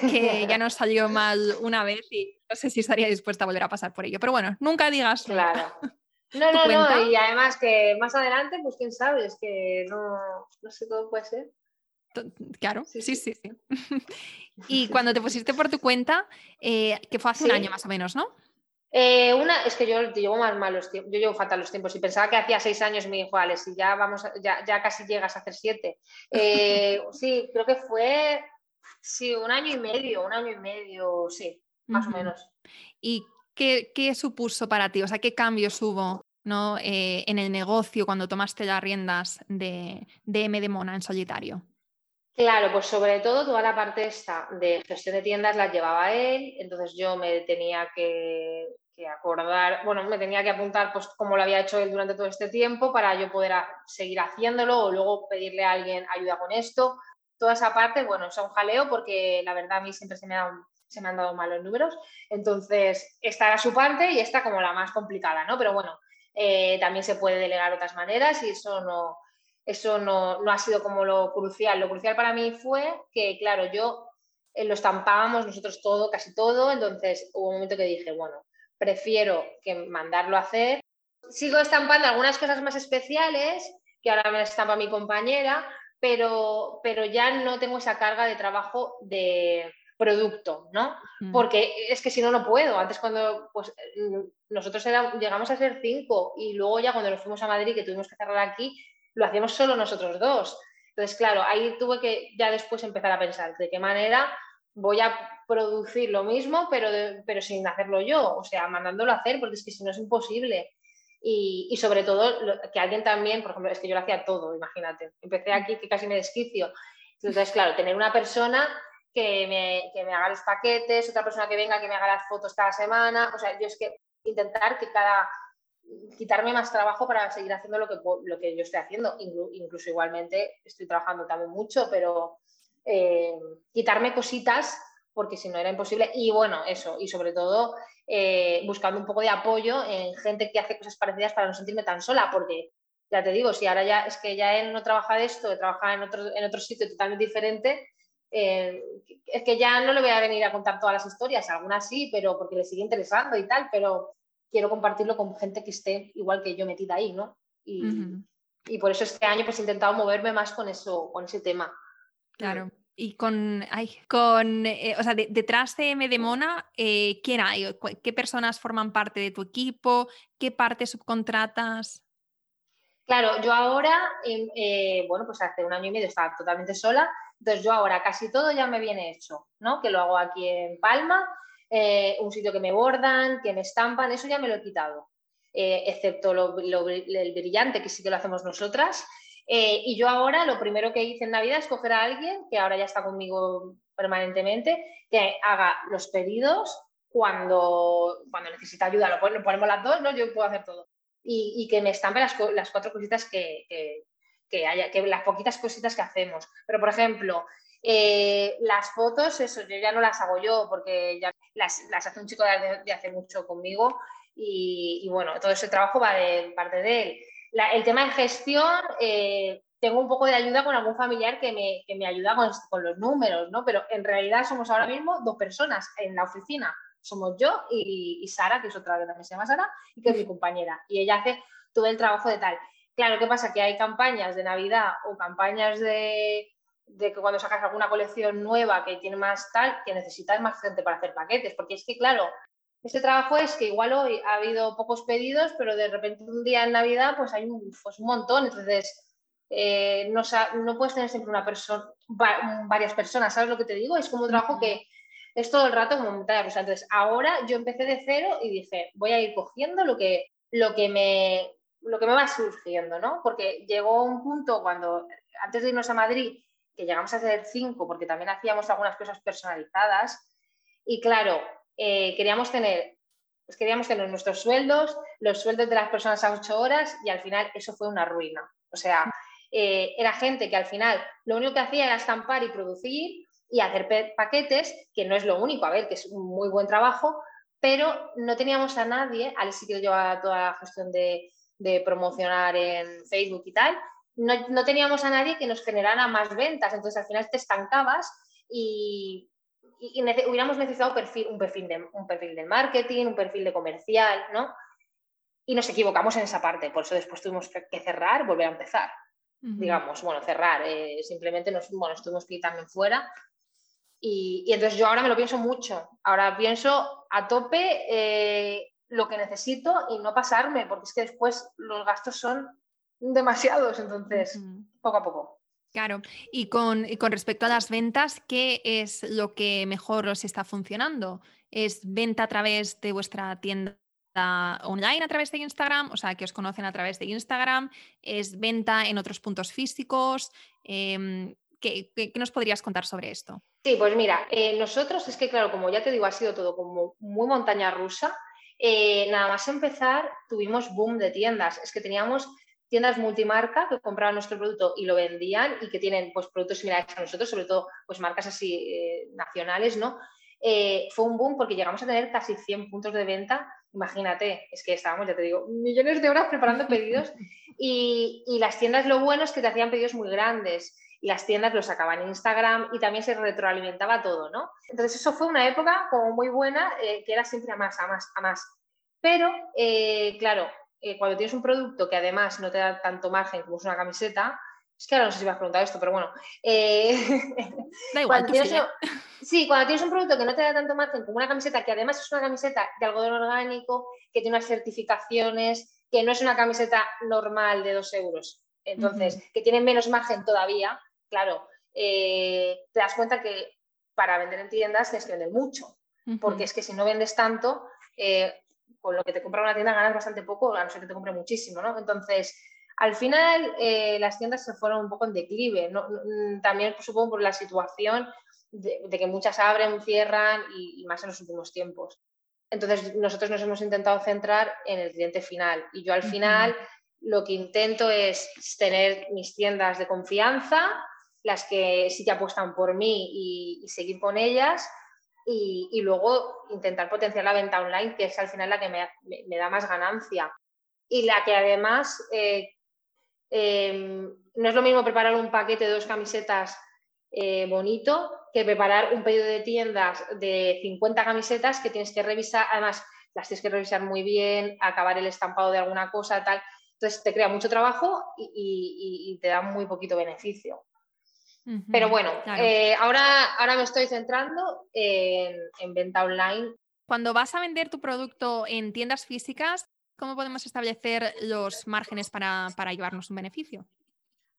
que ya nos salió mal una vez y no sé si estaría dispuesta a volver a pasar por ello. Pero bueno, nunca digas. Claro. No, no, no, y además que más adelante, pues quién sabe, es que no, no sé, todo puede ser. Claro, sí, sí, sí. y cuando te pusiste por tu cuenta, eh, que fue hace un año más o menos, ¿no? Eh, una, es que yo llevo más malos tiempos, yo llevo fatal los tiempos y pensaba que hacía seis años me dijo, Alex, y ya vamos, ya, ya casi llegas a hacer siete. Eh, sí, creo que fue, sí, un año y medio, un año y medio, sí, más o menos. ¿Y ¿qué, supuso para ti? O sea, ¿qué cambios hubo ¿no? Eh, en el negocio cuando tomaste las riendas de, de M de Mona en solitario? Claro, pues sobre todo toda la parte esta de gestión de tiendas la llevaba él, entonces yo me tenía que, acordar, bueno, me tenía que apuntar pues como lo había hecho él durante todo este tiempo para yo poder seguir haciéndolo o luego pedirle a alguien ayuda con esto. Toda esa parte, bueno, es un jaleo porque la verdad a mí siempre se me ha se me han dado malos números. Entonces, esta era su parte y esta como la más complicada, ¿no? Pero bueno, eh, también se puede delegar de otras maneras y eso no, eso no, no, ha sido como lo crucial. Lo crucial para mí fue que, claro, yo eh, lo estampábamos nosotros todo, casi todo, entonces hubo un momento que dije, bueno, prefiero que mandarlo a hacer. Sigo estampando algunas cosas más especiales, que ahora me estampa mi compañera, pero, pero ya no tengo esa carga de trabajo de producto, ¿no? Porque es que si no, no puedo. Antes cuando pues, nosotros llegamos a ser cinco y luego ya cuando nos fuimos a Madrid, que tuvimos que cerrar aquí, lo hacíamos solo nosotros dos. Entonces, claro, ahí tuve que ya después empezar a pensar de qué manera voy a producir lo mismo, pero, pero sin hacerlo yo, o sea, mandándolo a hacer, porque es que si no es imposible. Y, sobre todo que alguien también, por ejemplo, es que yo lo hacía todo, imagínate. Empecé aquí que casi me desquicio. Entonces, claro, tener una persona que me, que me haga los paquetes, otra persona que venga que me haga las fotos cada semana, o sea, yo es que intentar que cada, quitarme más trabajo para seguir haciendo lo que, lo que yo estoy haciendo. Incluso igualmente estoy trabajando también mucho, pero eh, quitarme cositas porque si no era imposible. Y bueno, eso, y sobre todo eh, buscando un poco de apoyo en gente que hace cosas parecidas para no sentirme tan sola, porque ya te digo, si ahora ya es que ya él no trabaja de esto, trabaja en otro, en otro sitio totalmente diferente, eh, es que ya no le voy a venir a contar todas las historias, algunas sí, pero porque le sigue interesando y tal, pero quiero compartirlo con gente que esté igual que yo metida ahí, ¿no? Y, por eso este año pues he intentado moverme más con eso, con ese tema. Claro. Y con, con eh, o sea, detrás de M de Mona, eh, ¿quién hay? ¿Qué personas forman parte de tu equipo? ¿Qué parte subcontratas? Claro, yo ahora, em, eh, bueno, pues hace un año y medio estaba totalmente sola, entonces yo ahora casi todo ya me viene hecho, ¿no? Que lo hago aquí en Palma eh, un sitio que me bordan, que me estampan, eso ya me lo he quitado, eh, excepto lo, el brillante, que sí que lo hacemos nosotras. Eh, y yo ahora lo primero que hice en Navidad es coger a alguien que ahora ya está conmigo permanentemente, que haga los pedidos cuando, cuando necesita ayuda, lo, ponemos las dos, ¿no? Yo puedo hacer todo. Y, que me estampe las, cuatro cositas que, que, haya, que las poquitas cositas que hacemos. Pero, por ejemplo, eh, las fotos, eso, yo ya no las hago yo porque ya las, hace un chico de, hace mucho conmigo y, bueno, todo ese trabajo va de parte de él. el tema de gestión, eh, tengo un poco de ayuda con algún familiar que me, que me ayuda con, con, los números, ¿no? Pero en realidad somos ahora mismo dos personas en la oficina. Somos yo y, y Sara, que es otra que también se llama Sara, y que es mi compañera. Y ella hace todo el trabajo de tal. Claro, ¿qué pasa? Que hay campañas de Navidad o campañas de, de que cuando sacas alguna colección nueva que tiene más tal, que necesitas más gente para hacer paquetes, porque es que, claro, este trabajo es que igual hoy ha habido pocos pedidos, pero de repente un día en Navidad pues hay un, pues un montón, entonces eh, no, no, puedes tener siempre una persona, varias personas, ¿sabes lo que te digo? Es como un trabajo que es todo el rato como montaña rusa. Entonces, ahora yo empecé de cero y dije, voy a ir cogiendo lo que, lo que, me, lo que me va surgiendo, ¿no? Porque llegó un punto cuando, antes de irnos a Madrid, que llegamos a hacer cinco porque también hacíamos algunas cosas personalizadas. Y claro, eh, queríamos tener pues queríamos tener nuestros sueldos, los sueldos de las personas a ocho horas y al final eso fue una ruina. O sea, eh, era gente que al final lo único que hacía era estampar y producir y hacer paquetes, que no es lo único, a ver, que es un muy buen trabajo, pero no teníamos a nadie, al sí que llevaba toda la gestión de, de promocionar en Facebook y tal, no, teníamos a nadie que nos generara más ventas, entonces al final te estancabas y, hubiéramos necesitado perfil, un, perfil de, un perfil de marketing, un perfil de comercial, ¿no? Y nos equivocamos en esa parte, por eso después tuvimos que cerrar, volver a empezar, digamos, bueno, cerrar, eh, simplemente nos, bueno, estuvimos que también fuera. Y, entonces yo ahora me lo pienso mucho, ahora pienso a tope eh, lo que necesito y no pasarme, porque es que después los gastos son demasiados, entonces, poco a poco. Claro, y con, con, respecto a las ventas, ¿qué es lo que mejor os está funcionando? ¿Es venta a través de vuestra tienda online a través de Instagram? O sea, que os conocen a través de Instagram. ¿Es venta en otros puntos físicos? Em, ¿qué, nos podrías contar sobre esto? Sí, pues mira, eh, nosotros es que, claro, como ya te digo, ha sido todo como muy montaña rusa. Eh, nada más empezar, tuvimos boom de tiendas. Es que teníamos tiendas multimarca que compraban nuestro producto y lo vendían y que tienen pues, productos similares a nosotros, sobre todo pues, marcas así eh, nacionales, ¿no? Eh, fue un boom porque llegamos a tener casi 100 puntos de venta imagínate, es que estábamos, ya te digo, millones de horas preparando pedidos y, y las tiendas lo bueno es que te hacían pedidos muy grandes las tiendas lo sacaban en Instagram y también se retroalimentaba todo, ¿no? Entonces eso fue una época como muy buena, eh, que era siempre a más, a más, a más. Pero, eh, claro, eh, cuando tienes un producto que además no te da tanto margen como es una camiseta, es que ahora no sé si me has preguntado esto, pero bueno. da igual, tú sí, cuando tienes un producto que no te da tanto margen como una camiseta, que además es una camiseta de algodón orgánico, que tiene unas certificaciones, que no es una camiseta normal de dos euros, entonces, que tiene menos margen todavía, claro, eh, te das cuenta que para vender en tiendas tienes que vender mucho, porque es que si no vendes tanto, eh, con lo que te compra una tienda ganas bastante poco, a no ser que te compre muchísimo, ¿no? Entonces, al final eh, las tiendas se fueron un poco en declive, mm, también supongo por la situación de, que muchas abren, cierran y, más en los últimos tiempos. Entonces, nosotros nos hemos intentado centrar en el cliente final y yo al final lo que intento es tener mis tiendas de confianza, las que sí que apuestan por mí y, seguir con ellas. Y, luego intentar potenciar la venta online, que es al final la que me, da más ganancia. Y la que además eh, em, no es lo mismo preparar un paquete de dos camisetas eh, bonito que preparar un pedido de tiendas de 50 camisetas que tienes que revisar, además las tienes que revisar muy bien, acabar el estampado de alguna cosa, tal. Entonces te crea mucho trabajo y, te da muy poquito beneficio. Pero bueno, eh, ahora, ahora me estoy centrando en, venta online. Cuando vas a vender tu producto en tiendas físicas, ¿cómo podemos establecer los márgenes para, llevarnos un beneficio?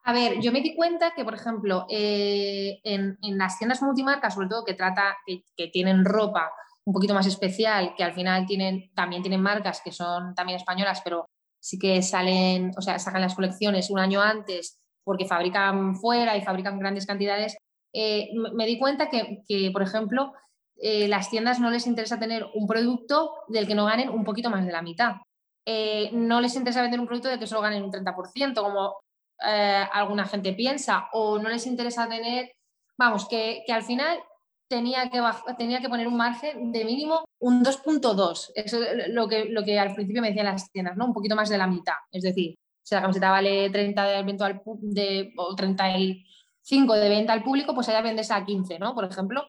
A ver, yo me di cuenta que, por ejemplo, eh, en, las tiendas multimarcas, sobre todo que trata, que, tienen ropa un poquito más especial, que al final tienen, también tienen marcas que son también españolas, pero sí que salen, o sea, sacan las colecciones un año antes porque fabrican fuera y fabrican grandes cantidades, eh, me di cuenta que, por ejemplo, eh, las tiendas no les interesa tener un producto del que no ganen un poquito más de la mitad. Eh, no les interesa vender un producto del que solo ganen un 30%, como alguna gente piensa, o no les interesa tener, vamos, que, que al final tenía que, tenía que poner un margen de mínimo un 2.2. Eso es lo que, lo que al principio me decían las tiendas, ¿no? Un poquito más de la mitad. Es decir, si la camiseta vale 30 de venta al, de, o 35 de venta al público, pues allá vendes a 15, ¿no? Por ejemplo.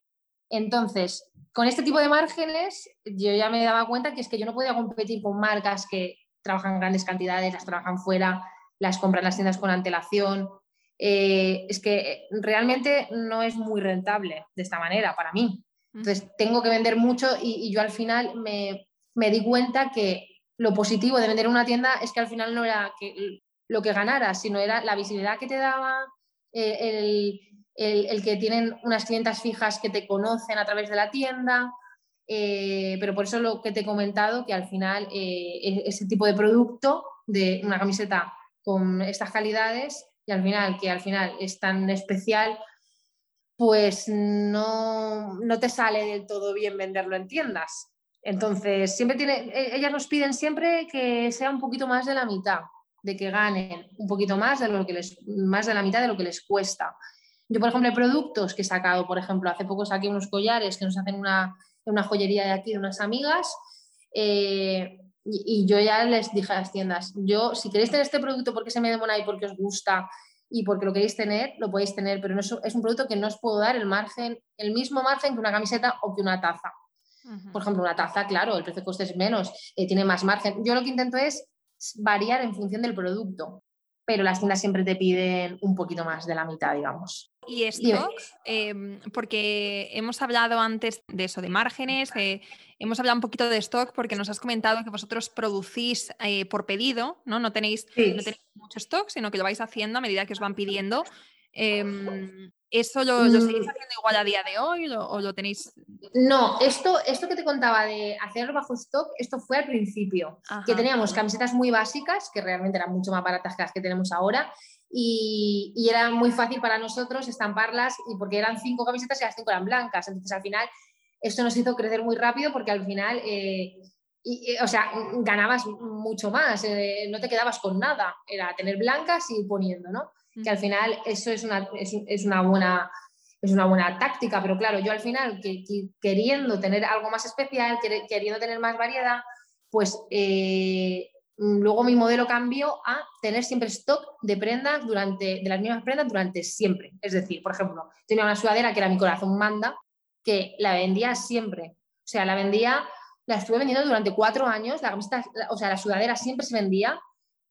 Entonces, con este tipo de márgenes, yo ya me daba cuenta que es que yo no podía competir con marcas que trabajan grandes cantidades, las trabajan fuera, las compran las tiendas con antelación, eh, es que realmente no es muy rentable de esta manera para mí. Entonces, tengo que vender mucho y, yo al final me, di cuenta que lo positivo de vender una tienda es que al final no era lo que ganaras, sino era la visibilidad que te daba, eh, el, que tienen unas clientas fijas que te conocen a través de la tienda. Eh, pero por eso lo que te he comentado, que al final e-, ese tipo de producto, de una camiseta con estas calidades, y al final, que al final es tan especial, pues no, no te sale del todo bien venderlo en tiendas. Entonces, siempre tiene, e, ellas nos piden siempre que sea un poquito más de la mitad, de que ganen un poquito más de lo que les, más de la mitad de lo que les cuesta. Yo, por ejemplo, hay productos que he sacado, por ejemplo, hace poco saqué unos collares que nos hacen una, una joyería de aquí de unas amigas. Eh, y, yo ya les dije a las tiendas, yo, si queréis tener este producto porque se me demora y porque os gusta y porque lo queréis tener, lo podéis tener, pero no es, es, un producto que no os puedo dar el margen, el mismo margen que una camiseta o que una taza. Por ejemplo, una taza, claro, el precio de coste es menos, eh, tiene más margen. Yo lo que intento es variar en función del producto, pero las tiendas siempre te piden un poquito más de la mitad, digamos. Y stocks, em, porque hemos hablado antes de eso, de márgenes, hemos hablado un poquito de stock porque nos has comentado que vosotros producís eh, por pedido, ¿no? No tenéis, no tenéis mucho stock, sino que lo vais haciendo a medida que os van pidiendo. Em, ¿Eso lo, seguís mm. haciendo igual a día de hoy o, lo tenéis? No, esto, esto que te contaba de hacerlo bajo stock, esto fue al principio, que teníamos camisetas muy básicas, que realmente eran mucho más baratas que las que tenemos ahora, y, era muy fácil para nosotros estamparlas, y porque eran cinco camisetas y las cinco eran blancas, entonces al final esto nos hizo crecer muy rápido porque al final... Eh, o sea, ganabas mucho más, eh, no te quedabas con nada, era tener blancas y poniendo, ¿no? Que al final eso es una, es, una, buena, es una buena táctica, pero claro, yo al final que, queriendo tener algo más especial, queriendo tener más variedad, pues eh, luego mi modelo cambió a tener siempre stock de prendas durante, de las mismas prendas durante siempre. Es decir, por ejemplo, tenía una sudadera que era mi corazón manda, que la vendía siempre. O sea, la vendía, la estuve vendiendo durante cuatro años, la o sea, la sudadera siempre se vendía,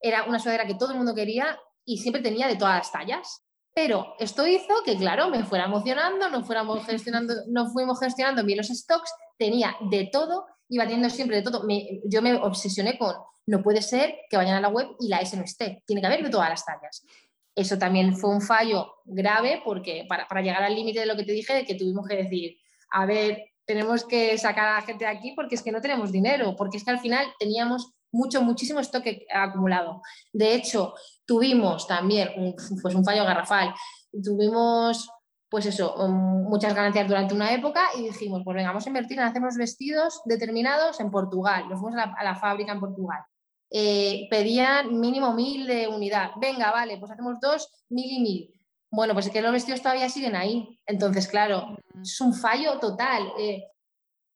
era una sudadera que todo el mundo quería y siempre tenía de todas las tallas. Pero esto hizo que, claro, me fuera emocionando, no, fuéramos gestionando, no fuimos gestionando bien los stocks, tenía de todo, iba teniendo siempre de todo. yo me obsesioné con, no puede ser que vayan a la web y la S no esté, tiene que haber de todas las tallas. Eso también fue un fallo grave porque para, para llegar al límite de lo que te dije, de que tuvimos que decir, a ver, tenemos que sacar a la gente de aquí porque es que no tenemos dinero, porque es que al final teníamos mucho, muchísimo stock acumulado. De hecho, tuvimos también un, pues un fallo garrafal, tuvimos pues eso, um, muchas ganancias durante una época y dijimos, pues venga, vamos a invertir en hacer unos vestidos determinados en Portugal. Nos fuimos a la, fábrica en Portugal. Eh, pedían mínimo mil de unidad. Venga, vale, pues hacemos dos, mil y mil. Bueno, pues es que los vestidos todavía siguen ahí. Entonces, claro, es un fallo total. Eh,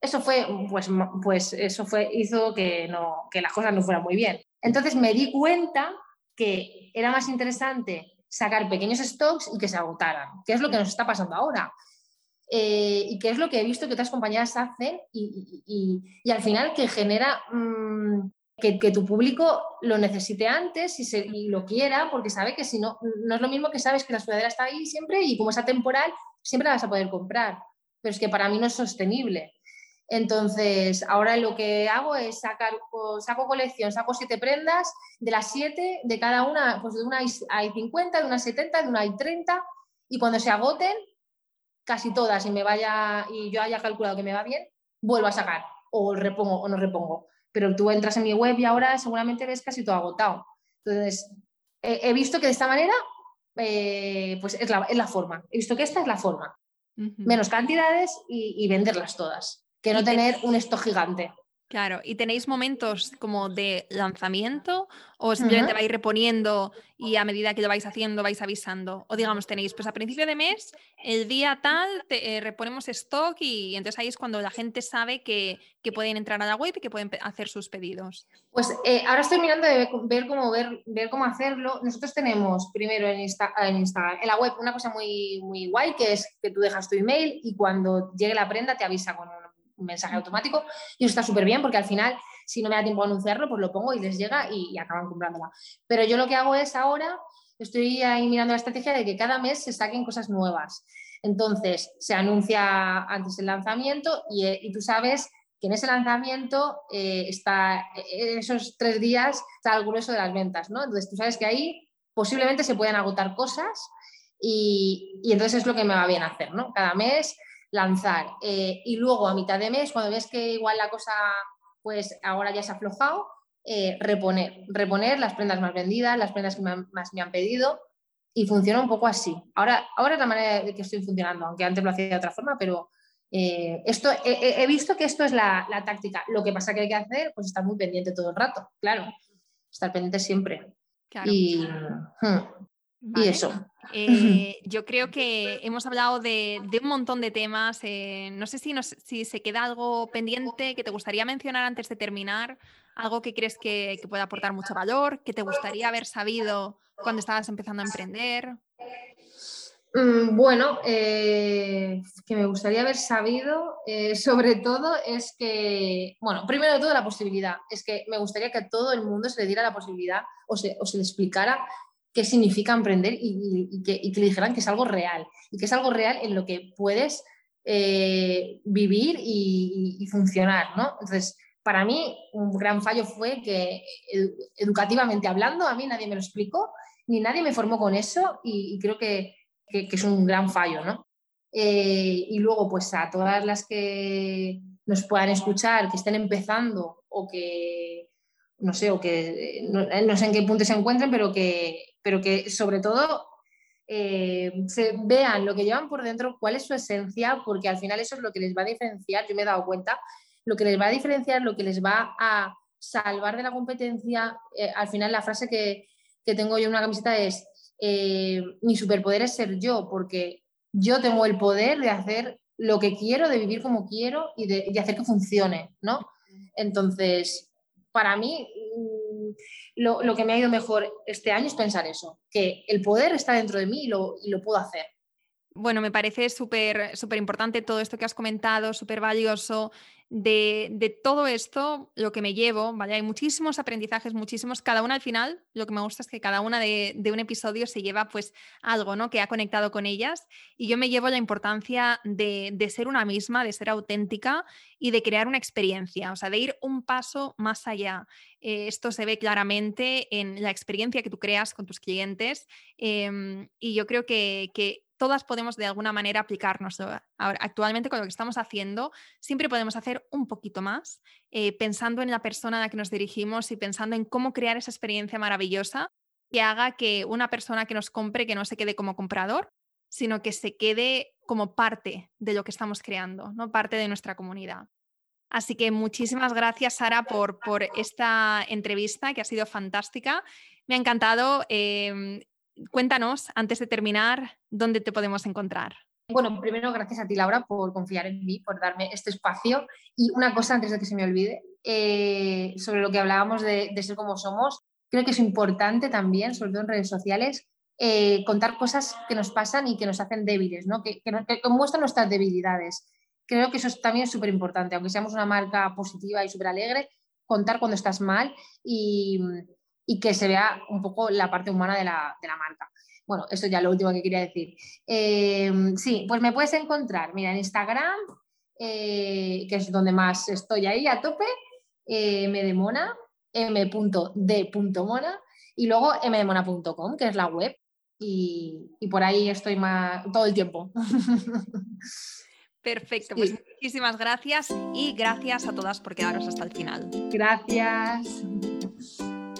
eso fue, pues, pues eso fue, hizo que, no, que las cosas no fueran muy bien. Entonces me di cuenta que era más interesante sacar pequeños stocks y que se agotaran, que es lo que nos está pasando ahora. Eh, y que es lo que he visto que otras compañías hacen y, y, al final que genera mm, que, que, tu público lo necesite antes y, se, y, lo quiera, porque sabe que si no, no es lo mismo que sabes que la sudadera está ahí siempre y como es atemporal, siempre la vas a poder comprar. Pero es que para mí no es sostenible. Entonces, ahora lo que hago es sacar, saco colección, saco siete prendas, de las siete, de cada una, pues de una hay 50, de una hay 70, de una hay 30, y cuando se agoten, casi todas, y me vaya, y yo haya calculado que me va bien, vuelvo a sacar, o repongo o no repongo. Pero tú entras en mi web y ahora seguramente ves casi todo agotado. Entonces, he visto que de esta manera, eh, pues es la, forma. He visto que esta es la forma. Menos cantidades y venderlas todas que no tener un stock gigante. Claro, ¿y tenéis momentos como de lanzamiento o simplemente vais reponiendo y a medida que lo vais haciendo vais avisando? O digamos, tenéis, pues a principio de mes, el día tal, te, eh, reponemos stock y, entonces ahí es cuando la gente sabe que, pueden entrar a la web y que pueden hacer sus pedidos. Pues eh, ahora estoy mirando de ver cómo, ver, ver cómo hacerlo. Nosotros tenemos primero en, en Instagram, en la web, una cosa muy, muy guay que es que tú dejas tu email y cuando llegue la prenda te avisa con un un mensaje automático y eso está súper bien porque al final, si no me da tiempo a anunciarlo, pues lo pongo y les llega y, acaban comprándola. Pero yo lo que hago es ahora, estoy ahí mirando la estrategia de que cada mes se saquen cosas nuevas. Entonces, se anuncia antes el lanzamiento y, eh, tú sabes que en ese lanzamiento eh, está, eh, esos tres días está el grueso de las ventas, ¿no? Entonces, tú sabes que ahí posiblemente se puedan agotar cosas y, y entonces es lo que me va bien hacer, ¿no? Cada mes lanzar. Eh, y luego a mitad de mes, cuando ves que igual la cosa, pues ahora ya se ha aflojado, eh, reponer, reponer las prendas más vendidas, las prendas que más me han pedido y funciona un poco así. Ahora, ahora es la manera de que estoy funcionando, aunque antes lo hacía de otra forma, pero eh, esto, he, visto que esto es la, táctica. Lo que pasa que hay que hacer, pues estar muy pendiente todo el rato, claro, estar pendiente siempre. Y, hmm, y eso. Eh, yo creo que hemos hablado de, un montón de temas. Eh, no sé si, si se queda algo pendiente que te gustaría mencionar antes de terminar, algo que crees que, pueda aportar mucho valor, que te gustaría haber sabido cuando estabas empezando a emprender. Mm, bueno, eh, que me gustaría haber sabido, sobre todo, es que, bueno, primero de todo la posibilidad, es que me gustaría que a todo el mundo se le diera la posibilidad o se, o se le explicara qué significa emprender y, que, le dijeran que es algo real y que es algo real en lo que puedes eh, vivir y, funcionar, ¿no? Entonces, para mí un gran fallo fue que educativamente hablando, a mí nadie me lo explicó, ni nadie me formó con eso y, creo que, es un gran fallo, ¿no? Eh, y luego, pues a todas las que nos puedan escuchar, que estén empezando o que, no sé, o que no, no sé en qué punto se encuentren, pero que, pero que sobre todo eh, se vean lo que llevan por dentro, cuál es su esencia, porque al final eso es lo que les va a diferenciar, yo me he dado cuenta, lo que les va a diferenciar, lo que les va a salvar de la competencia. Eh, al final la frase que, tengo yo en una camiseta es, eh, mi superpoder es ser yo, porque yo tengo el poder de hacer lo que quiero, de vivir como quiero y de, de hacer que funcione, ¿no? Entonces, para mí mm, lo, que me ha ido mejor este año es pensar eso, que el poder está dentro de mí y lo, y lo puedo hacer. Bueno, me parece súper súper importante todo esto que has comentado, súper valioso de, todo esto, lo que me llevo, ¿vale? Hay muchísimos aprendizajes, muchísimos, cada una al final, lo que me gusta es que cada una de, un episodio se lleva pues algo, ¿no? Que ha conectado con ellas y yo me llevo la importancia de, ser una misma, de ser auténtica y de crear una experiencia, o sea, de ir un paso más allá. Eh, esto se ve claramente en la experiencia que tú creas con tus clientes em, y yo creo que, que todas podemos de alguna manera aplicarnos. Ahora, actualmente con lo que estamos haciendo, siempre podemos hacer un poquito más, eh, pensando en la persona a la que nos dirigimos y pensando en cómo crear esa experiencia maravillosa que haga que una persona que nos compre, que no se quede como comprador, sino que se quede como parte de lo que estamos creando, ¿no? parte de nuestra comunidad. Así que muchísimas gracias, Sara, por, por esta entrevista que ha sido fantástica. Me ha encantado. Em, cuéntanos, antes de terminar, dónde te podemos encontrar. Bueno, primero gracias a ti, Laura, por confiar en mí, por darme este espacio. Y una cosa antes de que se me olvide, eh, sobre lo que hablábamos de, ser como somos, creo que es importante también, sobre todo en redes sociales, eh, contar cosas que nos pasan y que nos hacen débiles, ¿no? que, que, muestran nuestras debilidades. Creo que eso es también súper importante, aunque seamos una marca positiva y súper alegre, contar cuando estás mal y, y que se vea un poco la parte humana de la, marca. Bueno, eso ya lo último que quería decir. Eh, sí, pues me puedes encontrar, mira, en Instagram, eh, que es donde más estoy ahí a tope, eh, mdemona, m.d.mona y luego mdemona.com, que es la web, y, por ahí estoy más, todo el tiempo. Perfecto, pues muchísimas gracias y gracias a todas por quedaros hasta el final. Gracias.